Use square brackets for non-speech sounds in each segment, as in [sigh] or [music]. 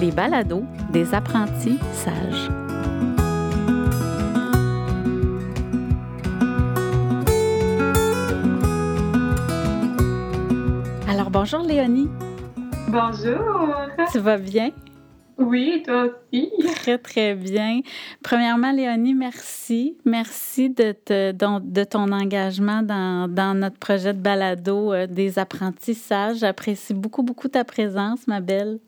les balados des apprentis sages. Alors bonjour Léonie. Bonjour. Tu vas bien? Oui, toi aussi? [laughs] Très, très bien. Premièrement, Léonie, merci. Merci de, de ton engagement dans, dans, notre projet de balado euh, des apprentissages. J'apprécie beaucoup, beaucoup ta présence, ma belle.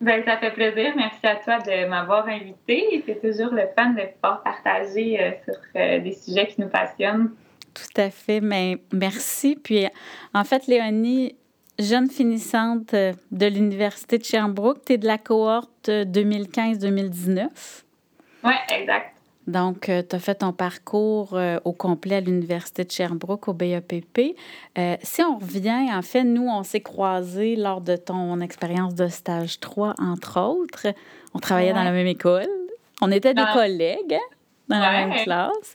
Bien, ça fait plaisir. Merci à toi de m'avoir invitée. C'est toujours le fun de pouvoir partager euh, sur euh, des sujets qui nous passionnent. Tout à fait. Mais merci. Puis, en fait, Léonie, jeune finissante euh, de l'Université de Sherbrooke. Tu es de la cohorte 2015-2019. Oui, exact. Donc, euh, tu as fait ton parcours euh, au complet à l'Université de Sherbrooke, au BEPP. si on revient, en fait, nous, on s'est croisés lors de ton expérience de stage 3, entre autres. On travaillait dans la même école. On était des collègues hein, dans la même classe.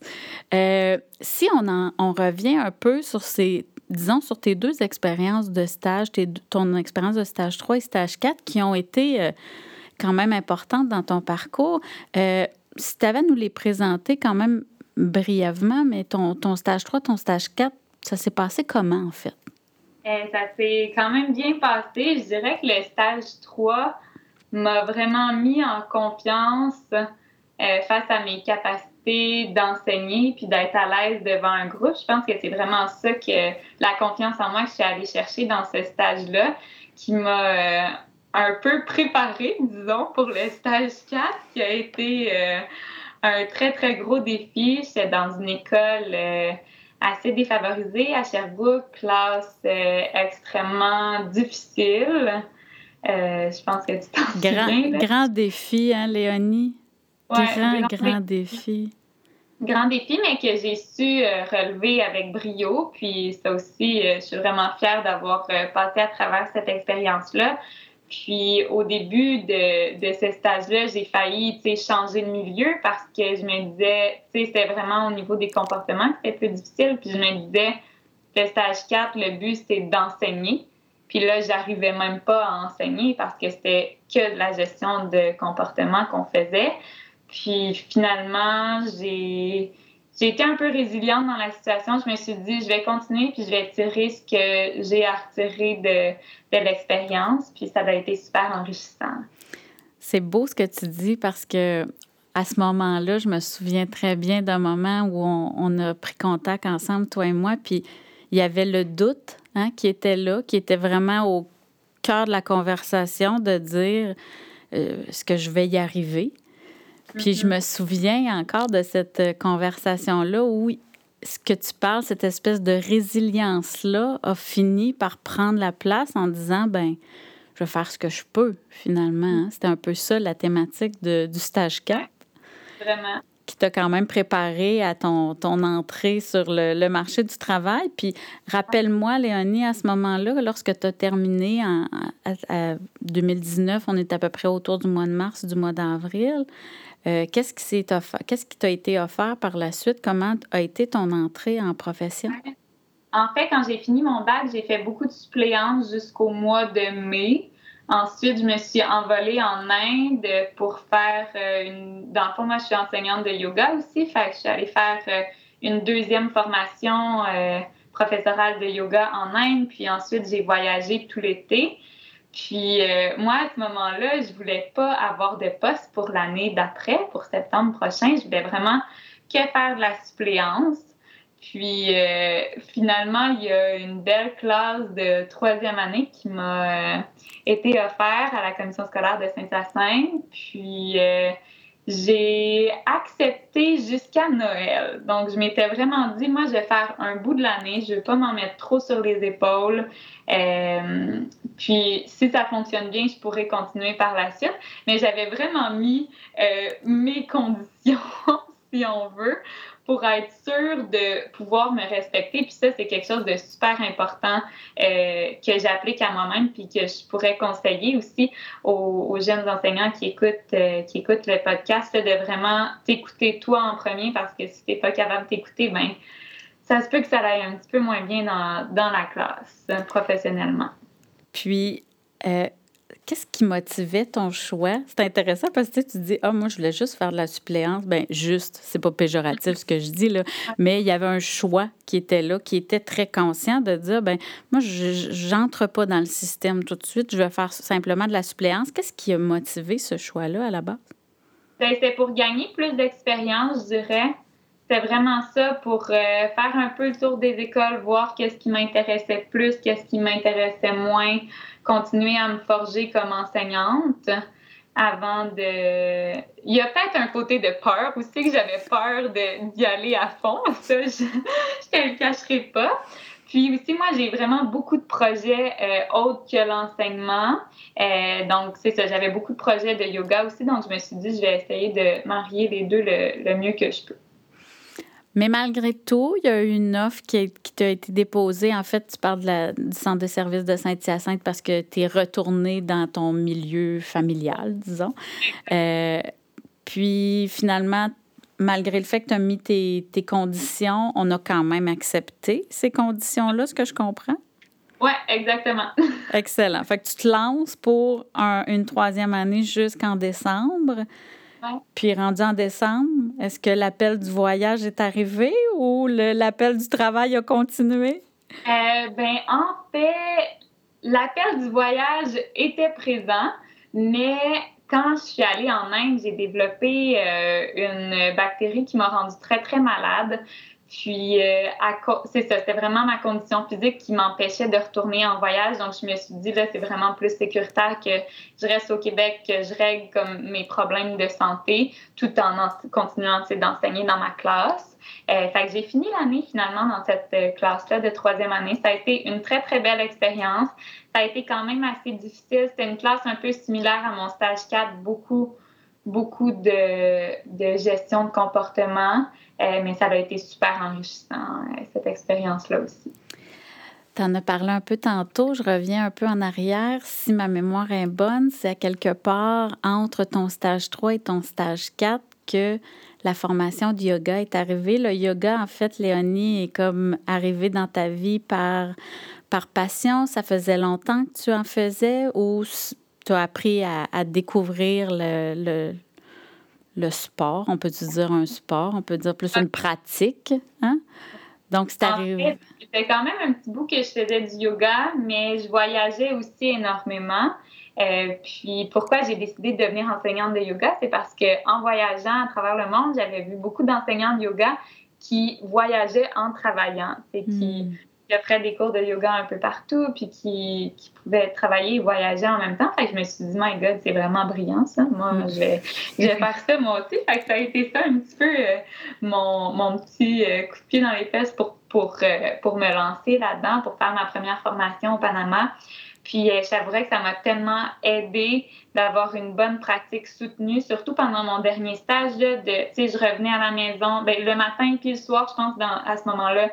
si on, en, on revient un peu sur ces disons, sur tes deux expériences de stage, tes, ton expérience de stage 3 et stage 4, qui ont été euh, quand même importantes dans ton parcours, euh, si tu avais nous les présenter quand même brièvement, mais ton, ton stage 3, ton stage 4, ça s'est passé comment en fait? Euh, ça s'est quand même bien passé. Je dirais que le stage 3 m'a vraiment mis en confiance face à mes capacités d'enseigner puis d'être à l'aise devant un groupe. Je pense que c'est vraiment ça que la confiance en moi que je suis allée chercher dans ce stage-là qui m'a euh, un peu préparée, disons, pour le stage 4 qui a été euh, un très, très gros défi. J'étais dans une école euh, assez défavorisée à Sherbrooke, classe extrêmement difficile. je pense que tu t'en grand, Grand défi, hein, Léonie? grand, grand, défi. Grand défi, mais que j'ai su euh, relever avec brio. Puis ça aussi, euh, je suis vraiment fière d'avoir euh, passé à travers cette expérience-là. Puis au début de, de ce stage-là, j'ai failli changer de milieu parce que je me disais, c'était vraiment au niveau des comportements que c'était plus difficile. Puis je me disais, le stage 4, le but, c'est d'enseigner. Puis là, j'arrivais même pas à enseigner parce que c'était que de la gestion de comportement qu'on faisait. Puis finalement, j'ai été un peu résiliente dans la situation. Je me suis dit, je vais continuer, puis je vais tirer ce que j'ai à retirer de, de l'expérience. Puis ça a été super enrichissant. C'est beau ce que tu dis parce que à ce moment-là, je me souviens très bien d'un moment où on, a pris contact ensemble, toi et moi, puis il y avait le doute hein, qui était là, qui était vraiment au cœur de la conversation de dire euh, est-ce que je vais y arriver? Puis je me souviens encore de cette euh, conversation-là où ce que tu parles, cette espèce de résilience-là, a fini par prendre la place en disant, ben, je vais faire ce que je peux, finalement. Hein. C'était un peu ça la thématique de, du stage 4. Vraiment. Qui t'a quand même préparé à ton, ton entrée sur le, le, marché du travail. Puis rappelle-moi, Léonie, à ce moment-là, lorsque tu as terminé en 2019, on est à peu près autour du mois de mars, du mois d'avril. Euh, qu'est-ce qui t'a été offert par la suite? Comment a été ton entrée en profession? En fait, quand j'ai fini mon bac, j'ai fait beaucoup de suppléances jusqu'au mois de mai. Ensuite, je me suis envolée en Inde pour faire euh, une. Dans le fond, moi, je suis enseignante de yoga aussi. Fait que je suis allée faire euh, une deuxième formation professorale de yoga en Inde. Puis ensuite, j'ai voyagé tout l'été. Puis euh, moi, à ce moment-là, je voulais pas avoir de poste pour l'année d'après, pour septembre prochain. Je voulais vraiment que faire de la suppléance. Puis euh, finalement, il y a une belle classe de troisième année qui m'a euh, été offerte à la commission scolaire de Saint-Hyacinthe. Puis j'ai accepté jusqu'à Noël. Donc, je m'étais vraiment dit, moi, je vais faire un bout de l'année, je ne vais pas m'en mettre trop sur les épaules. Euh, puis, si ça fonctionne bien, je pourrais continuer par la suite. Mais j'avais vraiment mis euh, mes conditions, [laughs] si on veut, pour être sûre de pouvoir me respecter. Puis ça, c'est quelque chose de super important euh, que j'applique à moi-même puis que je pourrais conseiller aussi aux, jeunes enseignants qui écoutent, euh, qui écoutent le podcast, de vraiment t'écouter toi en premier parce que si tu n'es pas capable de t'écouter, ben ça se peut que ça aille un petit peu moins bien dans, dans la classe, professionnellement. Puis, qu'est-ce qui motivait ton choix? C'est intéressant parce que tu dis, ah, moi, je voulais juste faire de la suppléance. Ben juste, c'est pas péjoratif ce que je dis, là, mais il y avait un choix qui était là, qui était très conscient de dire, ben moi, j'entre pas dans le système tout de suite, je vais faire simplement de la suppléance. Qu'est-ce qui a motivé ce choix-là à la base? Ben, c'était pour gagner plus d'expérience, je dirais. C'était vraiment ça pour euh, faire un peu le tour des écoles, voir qu'est-ce qui m'intéressait plus, qu'est-ce qui m'intéressait moins, continuer à me forger comme enseignante avant de... Il y a peut-être un côté de peur aussi, que j'avais peur d'y aller à fond. [laughs] Ça, je ne le cacherai pas. Puis aussi, moi, j'ai vraiment beaucoup de projets euh, autres que l'enseignement. Euh, donc, c'est ça, j'avais beaucoup de projets de yoga aussi. Donc, je me suis dit, je vais essayer de marier les deux le mieux que je peux. Mais malgré tout, il y a eu une offre qui, t'a été déposée. En fait, tu parles du centre de services de Saint-Hyacinthe parce que tu es retourné dans ton milieu familial, disons. Euh, puis finalement, malgré le fait que tu as mis tes, conditions, on a quand même accepté ces conditions-là, ce que je comprends? Oui, exactement. [laughs] Excellent. Fait que tu te lances pour une troisième année jusqu'en décembre. Puis rendu en décembre, est-ce que l'appel du voyage est arrivé ou l'appel du travail a continué? Euh, ben, en fait, l'appel du voyage était présent, mais quand je suis allée en Inde, j'ai développé euh, une bactérie qui m'a rendue très, très malade. Puis, euh, c'est ça, c'était vraiment ma condition physique qui m'empêchait de retourner en voyage. Donc, je me suis dit, là, c'est vraiment plus sécuritaire que je reste au Québec, que je règle comme mes problèmes de santé, tout en, continuant d'enseigner dans ma classe. Euh, fait que j'ai fini l'année finalement dans cette euh, classe-là de troisième année. Ça a été une très, très belle expérience. Ça a été quand même assez difficile. C'était une classe un peu similaire à mon stage 4, beaucoup beaucoup de, de gestion de comportement, euh, mais ça a été super enrichissant, euh, cette expérience-là aussi. Tu en as parlé un peu tantôt, je reviens un peu en arrière. Si ma mémoire est bonne, c'est à quelque part entre ton stage 3 et ton stage 4 que la formation du yoga est arrivée. Le yoga, en fait, Léonie, est comme arrivé dans ta vie par, par passion. Ça faisait longtemps que tu en faisais ou tu as appris à, découvrir le, le, sport. On peut-tu dire un sport? On peut dire plus une pratique. Hein? Donc, c'est arrivé. C'était quand même un petit bout que je faisais du yoga, mais je voyageais aussi énormément. Euh, puis pourquoi j'ai décidé de devenir enseignante de yoga, c'est parce que en voyageant à travers le monde, j'avais vu beaucoup d'enseignants de yoga qui voyageaient en travaillant, c'est qui hmm qui offrait des cours de yoga un peu partout, puis qui, qui pouvait travailler et voyager en même temps. Fait que je me suis dit, my God, c'est vraiment brillant, ça. Moi, mm. je vais, je vais faire ça, moi aussi. Fait que ça a été ça un petit peu euh, mon, mon, petit euh, coup de pied dans les fesses pour, pour, euh, pour me lancer là-dedans, pour faire ma première formation au Panama. Puis j'avouerais que ça m'a tellement aidé d'avoir une bonne pratique soutenue, surtout pendant mon dernier stage. Là, de, je revenais à la maison ben, le matin puis le soir, je pense, dans, à ce moment-là,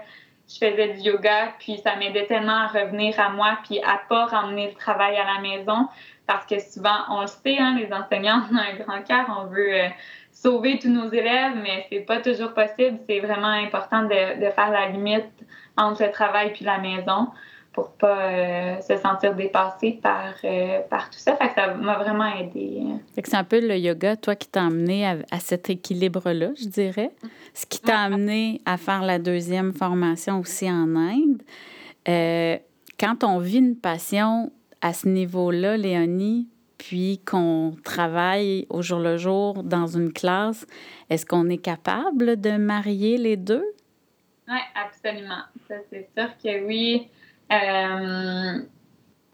je faisais du yoga, puis ça m'aidait tellement à revenir à moi, puis à pas ramener le travail à la maison, parce que souvent, on le sait, hein, les enseignants [laughs] ont un grand cœur, on veut euh, sauver tous nos élèves, mais c'est pas toujours possible. C'est vraiment important de, de, faire la limite entre le travail puis la maison pour pas euh, se sentir dépassé par, euh, par tout ça. Fait que ça m'a vraiment aidé. Fait que c'est un peu le yoga, toi, qui t'a amené à, cet équilibre-là, je dirais. Ce qui t'a amené à faire la deuxième formation aussi en Inde. Euh, quand on vit une passion à ce niveau-là, Léonie, puis qu'on travaille au jour le jour dans une classe, est-ce qu'on est capable de marier les deux? Oui, absolument. Ça, c'est sûr que oui. Euh,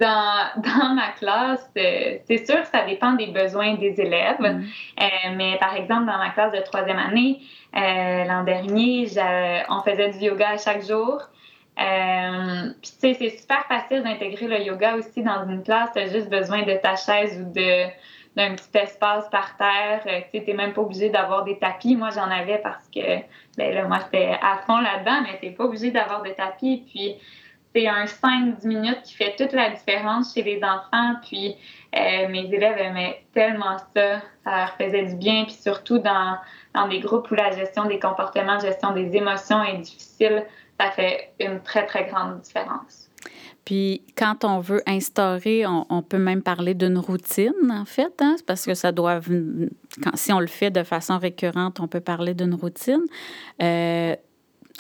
dans, [laughs] dans, ma classe, euh, c'est sûr que ça dépend des besoins des élèves. Mm-hmm. Euh, mais par exemple, dans ma classe de troisième année, l'an dernier, on faisait du yoga chaque jour. Puis, tu sais, c'est super facile d'intégrer le yoga aussi dans une classe. Tu as juste besoin de ta chaise ou de d'un petit espace par terre. tu n'es même pas obligé d'avoir des tapis. Moi, j'en avais parce que, ben là, moi, j'étais à fond là-dedans, mais tu n'es pas obligé d'avoir de tapis. Puis, c'est un 5-10 minutes qui fait toute la différence chez les enfants. Puis euh, mes élèves aimaient tellement ça. Ça leur faisait du bien. Puis surtout dans, dans des groupes où la gestion des comportements, gestion des émotions est difficile, ça fait une très, très grande différence. Puis quand on veut instaurer, on, peut même parler d'une routine, en fait, hein, parce que ça doit... Si on le fait de façon récurrente, on peut parler d'une routine. Euh,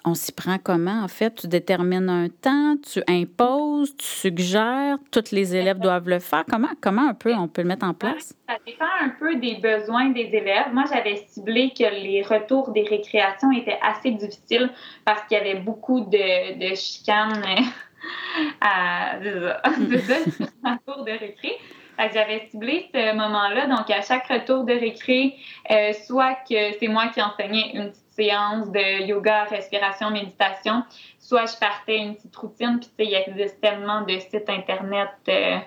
on s'y prend comment? En fait, tu détermines un temps, tu imposes, tu suggères, tous les élèves doivent le faire. Comment, comment un peu on peut le mettre en place? Ça dépend un peu des besoins des élèves. Moi, j'avais ciblé que les retours des récréations étaient assez difficiles parce qu'il y avait beaucoup de, de chicanes à, [laughs] [laughs] retour de récré. J'avais ciblé ce moment-là. Donc, à chaque retour de récré, euh, soit que c'est moi qui enseignais une petite séance de yoga, respiration, méditation, soit je partais une petite routine. Puis, tu sais, il existe tellement de sites Internet. Euh,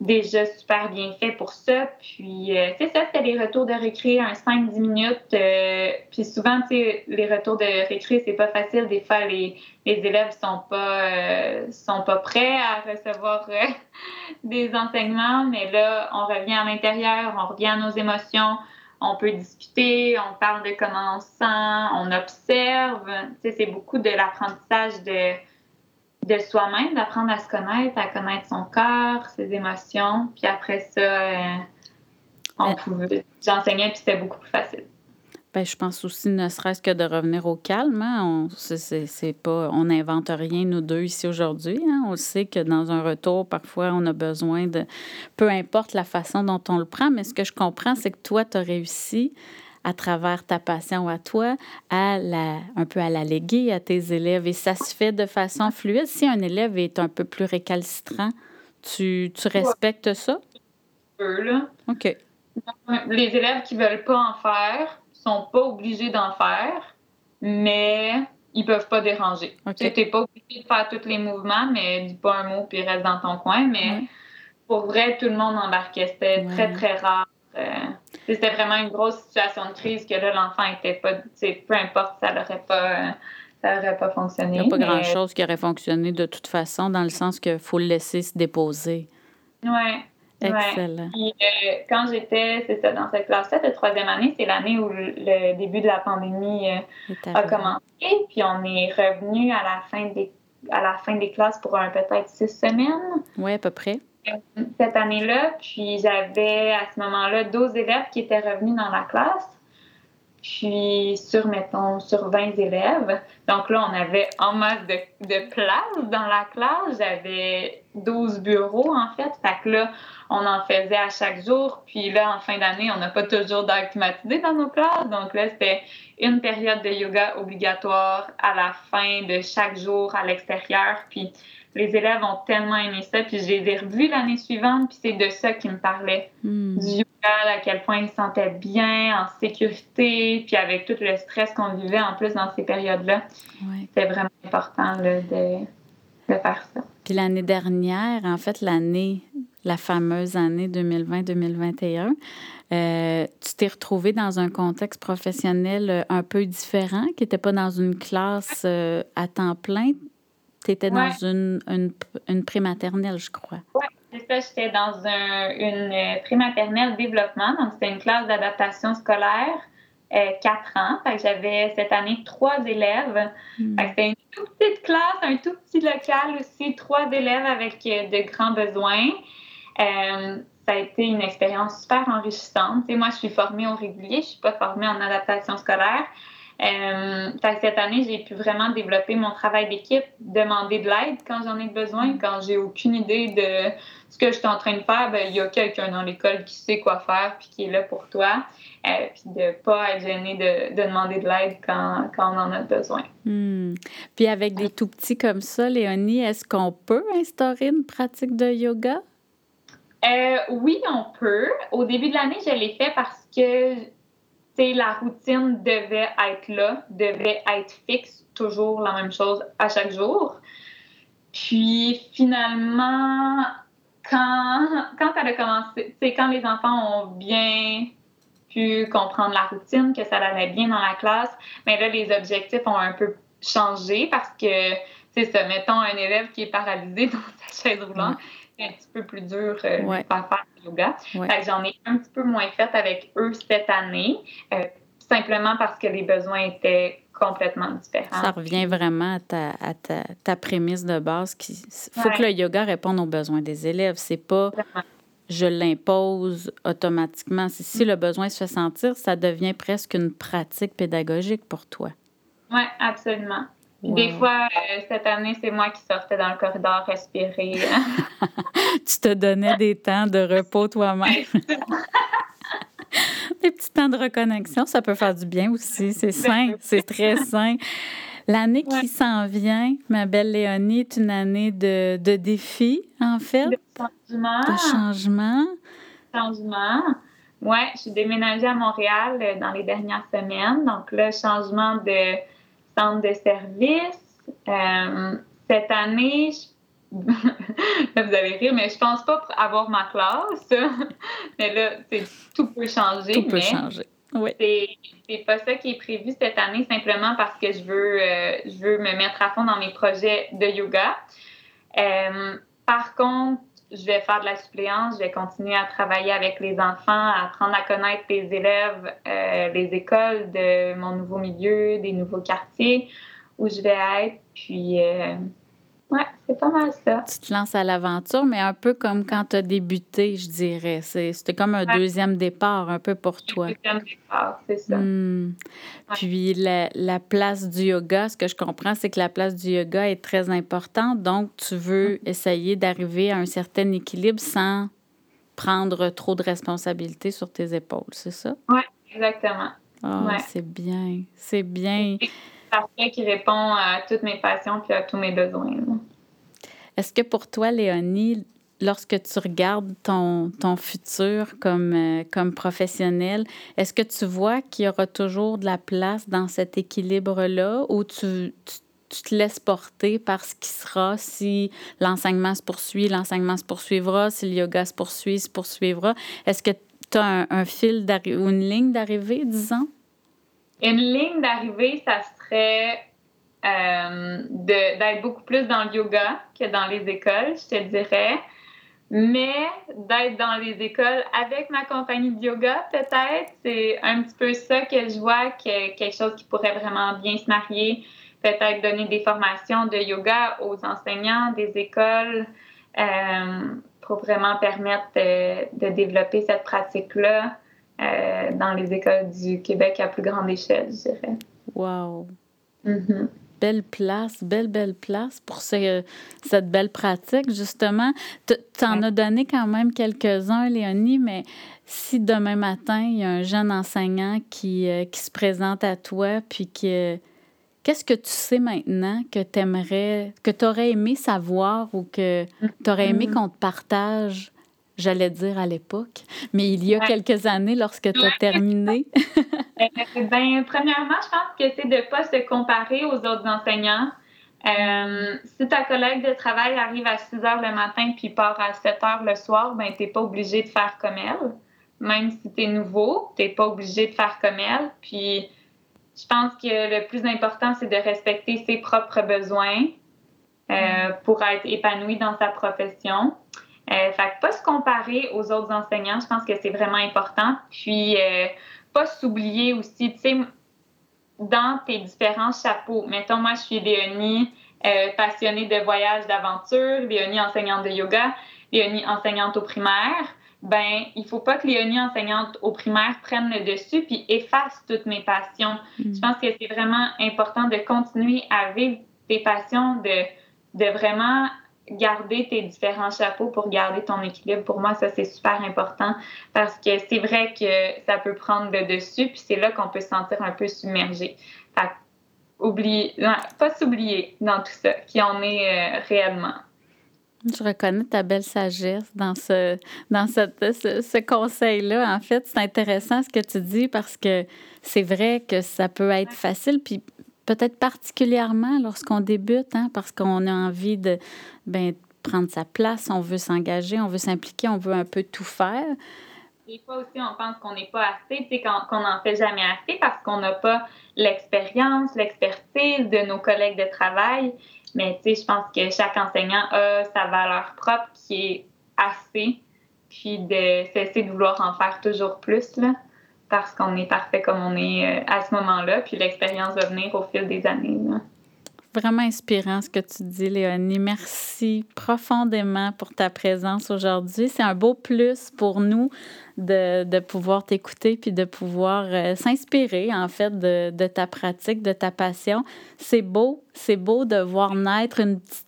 déjà super bien fait pour ça. Puis, euh, c'est ça, c'était les retours de récré, un 5-10 minutes. Euh, puis souvent, tu sais, les retours de récré, c'est pas facile. Des fois, les, les élèves sont pas, euh, sont pas prêts à recevoir [laughs] des enseignements. Mais là, on revient à l'intérieur, on revient à nos émotions. On peut discuter, on parle de comment on se sent, on observe. Tu sais, c'est beaucoup de l'apprentissage de de soi-même, d'apprendre à se connaître, à connaître son corps, ses émotions. Puis après ça, euh, on pouvait, j'enseignais, puis c'était beaucoup plus facile. Bien, je pense aussi, ne serait-ce que de revenir au calme. Hein? On c'est, pas, on n'invente rien, nous deux, ici aujourd'hui. Hein? On sait que dans un retour, parfois, on a besoin de... Peu importe la façon dont on le prend, mais ce que je comprends, c'est que toi, tu as réussi à travers ta passion à toi, à la, un peu à la léguer à tes élèves. Et ça se fait de façon fluide. Si un élève est un peu plus récalcitrant, tu, tu respectes ça? Peu, là. OK. Les élèves qui ne veulent pas en faire sont pas obligés d'en faire, mais ils peuvent pas déranger. Tu n'es pas obligé de faire tous les mouvements, mais dis pas un mot puis reste dans ton coin. Mais pour vrai, tout le monde embarquait. C'était très, très rare euh, c'était vraiment une grosse situation de crise que là, l'enfant était pas, peu importe, ça n'aurait pas, ça pas fonctionné. Il n'y a pas grand-chose qui aurait fonctionné de toute façon, dans le sens qu'il faut le laisser se déposer. Oui. Excellent. Puis, euh, quand j'étais, dans cette classe-là de troisième année, c'est l'année où le début de la pandémie euh, a commencé. Puis on est revenu à la fin des à la fin des classes pour un peut-être six semaines. Oui, à peu près cette année-là. Puis j'avais à ce moment-là 12 élèves qui étaient revenus dans la classe. Puis sur, mettons, sur 20 élèves. Donc là, on avait en masse de, de place dans la classe. J'avais 12 bureaux, en fait. Fait que là, on en faisait à chaque jour. Puis là, en fin d'année, on n'a pas toujours climatisé dans nos classes. Donc là, c'était une période de yoga obligatoire à la fin de chaque jour à l'extérieur. Puis les élèves ont tellement aimé ça, puis je les ai revus l'année suivante, puis c'est de ça qu'ils me parlaient. Hmm. Du yoga, à quel point ils se sentaient bien, en sécurité, puis avec tout le stress qu'on vivait en plus dans ces périodes-là. C'était vraiment important de, de faire ça. Puis l'année dernière, en fait, l'année, la fameuse année 2020-2021, euh, tu t'es retrouvée dans un contexte professionnel euh, un peu différent, qui n'était pas dans une classe euh, à temps plein? Tu étais dans une, une, une prématernelle, je crois. Oui, c'est ça. J'étais dans un, une euh, prématernelle développement. Donc, c'était une classe d'adaptation scolaire. Euh, quatre ans. Fait que j'avais cette année trois élèves. Hmm. c'était une toute petite classe, un tout petit local aussi, trois élèves avec euh, de grands besoins. ça a été une expérience super enrichissante. moi, je suis formée au régulier, je suis pas formée en adaptation scolaire. Euh, cette année, j'ai pu vraiment développer mon travail d'équipe, demander de l'aide quand j'en ai besoin, quand j'ai aucune idée de ce que je suis en train de faire, ben, il y a quelqu'un dans l'école qui sait quoi faire puis qui est là pour toi. Euh, puis de pas être gêné de, de demander de l'aide quand, quand, on en a besoin. Hmm. Puis avec des tout petits comme ça, Léonie, est-ce qu'on peut instaurer une pratique de yoga? Euh, oui, on peut. Au début de l'année, je l'ai fait parce que la routine devait être là, devait être fixe, toujours la même chose à chaque jour. Puis finalement, quand, quand a commencé, quand les enfants ont bien pu comprendre la routine, que ça allait bien dans la classe, mais ben là, les objectifs ont un peu changé parce que, c'est ça, mettons un élève qui est paralysé [laughs] dans sa chaise roulante, c'est un petit peu plus dur euh, de faire du yoga. J'en ai un petit peu moins fait avec eux cette année, euh, simplement parce que les besoins étaient complètement différent. Ça revient vraiment à ta, à ta, ta prémisse de base. Il faut que le yoga réponde aux besoins des élèves. C'est pas je l'impose automatiquement. Si, le besoin se fait sentir, ça devient presque une pratique pédagogique pour toi. Oui, absolument. Des fois, euh, cette année, c'est moi qui sortais dans le corridor respirer. [laughs] tu te donnais des temps de repos toi-même. des petits temps de reconnexion, ça peut faire du bien aussi. C'est sain, c'est très sain. L'année qui s'en vient, ma belle Léonie, est une année de, de défis, en fait. De changement. De changement. Changement. Oui, je suis déménagée à Montréal euh, dans les dernières semaines. Donc là, changement de centre de service. Euh, cette année, je... [laughs] vous allez rire, mais je pense pas avoir ma classe. [laughs] mais là, tout peut changer. Tout peut changer. Oui. C'est pas ça qui est prévu cette année, simplement parce que je veux, euh, je veux me mettre à fond dans mes projets de yoga. Euh, par contre, je vais faire de la suppléance, je vais continuer à travailler avec les enfants, à apprendre à connaître les élèves, euh, les écoles de mon nouveau milieu, des nouveaux quartiers où je vais être. Puis, oui, c'est pas mal ça. Tu te lances à l'aventure, mais un peu comme quand tu as débuté, je dirais. C'était comme un deuxième départ, un peu pour toi. Deuxième départ, c'est ça. Hmm. Puis la, la, place du yoga, ce que je comprends, c'est que la place du yoga est très importante. Donc, tu veux mm-hmm. essayer d'arriver à un certain équilibre sans prendre trop de responsabilités sur tes épaules, c'est ça? Oui, exactement. Ah, c'est bien. C'est bien parfait qui répond à toutes mes passions puis à tous mes besoins. Est-ce que pour toi, Léonie, lorsque tu regardes ton, ton futur comme, euh, comme professionnel, est-ce que tu vois qu'il y aura toujours de la place dans cet équilibre-là ou tu, tu, te laisses porter par ce qui sera si l'enseignement se poursuit, l'enseignement se poursuivra, si le yoga se poursuit, se poursuivra? Est-ce que tu as un, un fil ou une ligne d'arrivée, disons? Une ligne d'arrivée, ça euh, d'être beaucoup plus dans le yoga que dans les écoles, je te dirais. Mais d'être dans les écoles avec ma compagnie de yoga, peut-être, c'est un petit peu ça que je vois, que quelque chose qui pourrait vraiment bien se marier. Peut-être donner des formations de yoga aux enseignants des écoles euh, pour vraiment permettre de développer cette pratique-là. Euh, dans les écoles du Québec à plus grande échelle, je dirais. Wow! Mm-hmm. Belle place, belle, belle place pour cette belle pratique, justement. Tu en as donné quand même quelques-uns, Léonie, mais si demain matin, il y a un jeune enseignant qui, euh, qui se présente à toi, puis que. Qu'est-ce que tu sais maintenant que tu aimerais, que tu aurais aimé savoir ou que tu aurais aimé mm-hmm. qu'on te partage? J'allais dire à l'époque, mais il y a quelques années lorsque tu as terminé? [laughs] Euh, ben, premièrement, je pense que c'est de ne pas se comparer aux autres enseignants. Euh, si ta collègue de travail arrive à 6 heures le matin puis part à 7 heures le soir, ben, tu n'es pas obligé de faire comme elle. Même si tu es nouveau, tu n'es pas obligé de faire comme elle. Puis, je pense que le plus important, c'est de respecter ses propres besoins euh, pour être épanoui dans sa profession. Euh, fait que pas se comparer aux autres enseignants, je pense que c'est vraiment important. Puis, euh, pas s'oublier aussi, tu sais, dans tes différents chapeaux. Mettons, moi, je suis Léonie, euh, passionnée de voyage, d'aventure, Léonie, enseignante de yoga, Léonie, enseignante au primaire. Ben, il faut pas que Léonie, enseignante au primaire, prenne le dessus puis efface toutes mes passions. Mm. Je pense que c'est vraiment important de continuer à vivre tes passions, de, de vraiment garder tes différents chapeaux pour garder ton équilibre. Pour moi, ça, c'est super important parce que c'est vrai que ça peut prendre le dessus, puis c'est là qu'on peut se sentir un peu submergé. Fait oublier, pas s'oublier dans tout ça, qui en est euh, réellement. Je reconnais ta belle sagesse dans ce, dans cette, ce, ce conseil-là. En fait, c'est intéressant ce que tu dis parce que c'est vrai que ça peut être facile. Puis peut-être particulièrement lorsqu'on débute, hein, parce qu'on a envie de ben, prendre sa place, on veut s'engager, on veut s'impliquer, on veut un peu tout faire. Des fois aussi, on pense qu'on n'est pas assez, qu'on n'en fait jamais assez parce qu'on n'a pas l'expérience, l'expertise de nos collègues de travail. Mais je pense que chaque enseignant a sa valeur propre qui est assez, puis de cesser de vouloir en faire toujours plus. Là. Parce qu'on est parfait comme on est à ce moment-là, puis l'expérience va venir au fil des années. Vraiment inspirant ce que tu dis, Léonie. Merci profondément pour ta présence aujourd'hui. C'est un beau plus pour nous de, de pouvoir t'écouter puis de pouvoir euh, s'inspirer, en fait, de, de, ta pratique, de ta passion. C'est beau, c'est beau de voir naître une petite,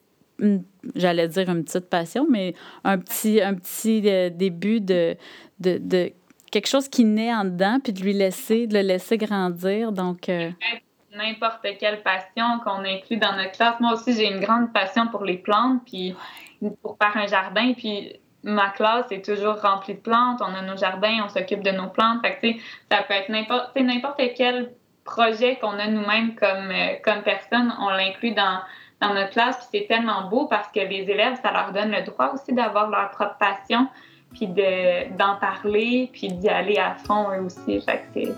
j'allais dire une petite passion, mais un petit, un petit euh, début de, de, de, quelque chose qui naît en dedans, puis de lui laisser, de le laisser grandir. Donc, euh, n'importe quelle passion qu'on inclut dans notre classe. Moi aussi, j'ai une grande passion pour les plantes, puis pour faire un jardin, puis ma classe est toujours remplie de plantes. On a nos jardins, on s'occupe de nos plantes. Fait que, ça peut être n'importe, quel projet qu'on a nous-mêmes comme, euh, comme personne, on l'inclut dans, dans notre classe. Puis c'est tellement beau parce que les élèves, ça leur donne le droit aussi d'avoir leur propre passion, puis de, d'en parler, puis d'y aller à fond eux aussi. Fait que c'est,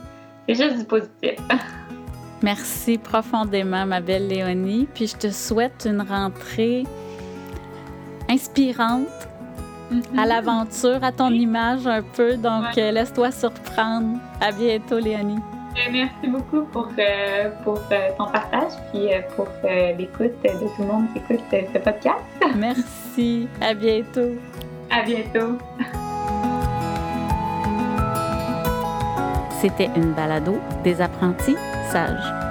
c'est juste du positif. [laughs] Merci profondément, ma belle Léonie. Puis je te souhaite une rentrée inspirante à mm-hmm. l'aventure, à ton image un peu. Donc, euh, laisse-toi surprendre. À bientôt, Léonie. Euh, merci beaucoup pour, euh, pour ton partage puis pour l'écoute de tout le monde qui écoute ce podcast. [laughs] Merci. À bientôt. À bientôt. C'était une balado des apprentis sages.